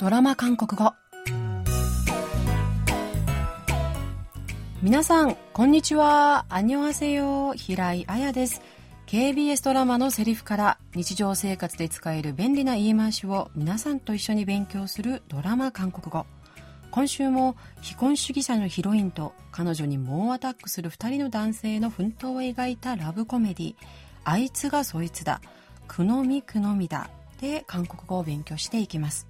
ドラマ韓国語。皆さんこんにちは。アニョハセヨ平井彩です。KBS ドラマのセリフから日常生活で使える便利な言い回しを皆さんと一緒に勉強するドラマ韓国語。今週も非婚主義者のヒロインと彼女に猛アタックする2人の男性の奮闘を描いたラブコメディあいつがそいつだくのみくのみだで韓国語を勉強していきます。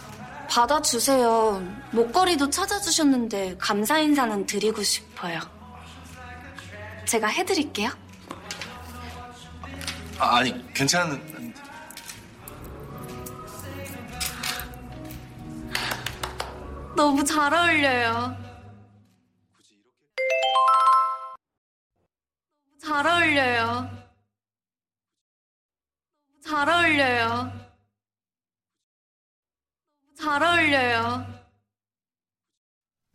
받아주세요. 목걸이도 찾아주셨는데 감사 인사는 드리고 싶어요. 제가 해드릴게요. 아, 아니, 괜찮은. 너무 잘 어울려요. 너무 잘 어울려요. 너무 잘 어울려요. 너무 잘 어울려요.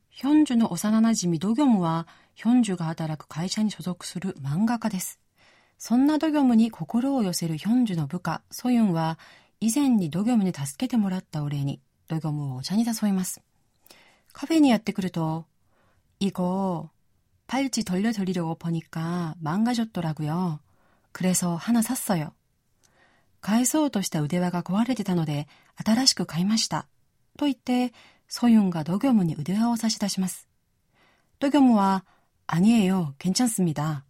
ヒョンジュの幼馴染ドギョムは、ヒョンジュが働く会社に所属する漫画家です。そんなドギョムに心を寄せるヒョンジュの部下、ソユンは、以前にドギョムに助けてもらったお礼に、ドギョムをお茶に誘います。カフェにやってくると、이거팔찌돌려드리려고보니까망가졌더라고요그래서하나샀어요返そうとした腕輪が壊れてたので、新しく買いました。 と言って、ソユンがドギョムに腕輪を差し出します。ドギョムは、아니에요괜찮습니다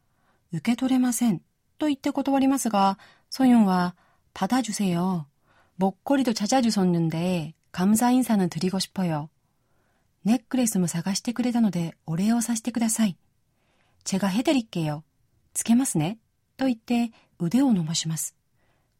受け取れません。と言って断りますが、ソユンは、받아주세요목걸이도찾아주셨는데감사인사는드리고싶어요ネックレスも探してくれたのでお礼をさせてください。제가해드릴게 요。 つけますね。と言って腕を伸ばします。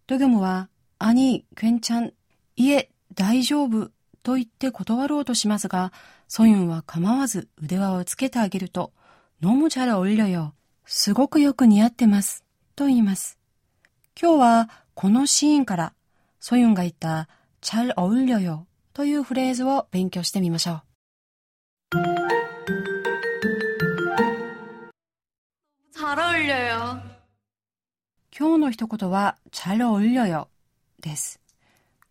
ドギョムは、あに、ケンちゃん、いえ、大丈夫。 と言って断ろうとしますが、ソユンは構わず腕輪をつけてあげると、飲むチャラおりよ。すごくよく似合ってます。と言います。今日はこのシーンから、ソユンが言ったチャルおりよというフレーズを勉強してみましょう。잘어울려요今日の一言は、チャルおりよです。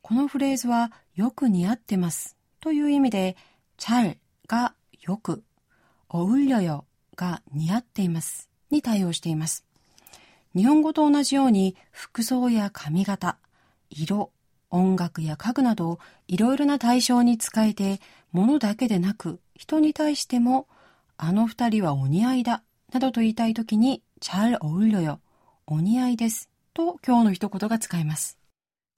このフレーズはよく似合ってますという意味で、チャルがよく、おうりょよが似合っていますに対応しています。日本語と同じように服装や髪型、色、音楽や家具などいろいろな対象に使えて、物だけでなく人に対しても、あの二人はお似合いだ、などと言いたいときに、チャルおうりょよ、お似合いです、と今日の一言が使えます。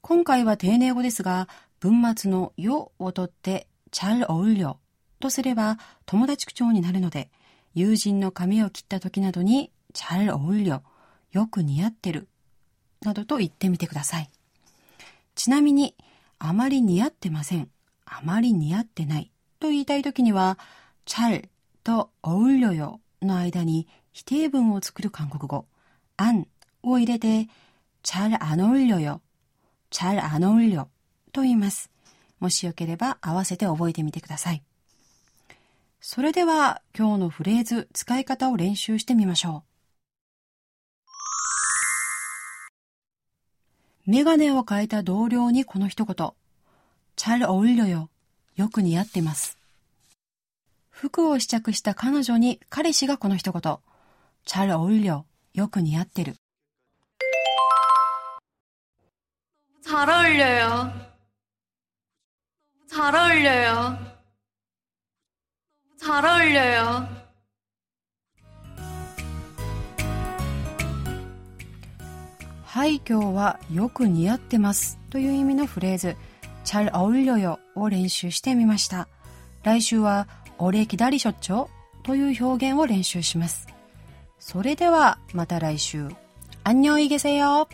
今回は丁寧語ですが、文末のよを取って、チャルオウリョとすれば友達口調になるので、友人の髪を切った時などに、チャルオウリョ、よく似合ってる、などと言ってみてください。ちなみに、あまり似合ってません。あまり似合ってない。と言いたい時には、チャルとオウリョよの間に否定文を作る韓国語、アンを入れて、チャルアノウリョよ 잘안어울려と言います。もしよければ合わせて覚えてみてください。それでは今日のフレーズ、使い方を練習してみましょう。メガネを変えた同僚にこの一言。잘어울려 요。 よく似合ってます。服を試着した彼女に彼氏がこの一言。잘어울 려。 よく似合ってる。 잘어울려요잘어울려요잘어울려요はい、今日はよく似合ってますという意味のフレーズ、잘어울려요を練習してみました。来週は、おれきだりしょっちょという表現を練習します。それでは、また来週。안녕히계세 요。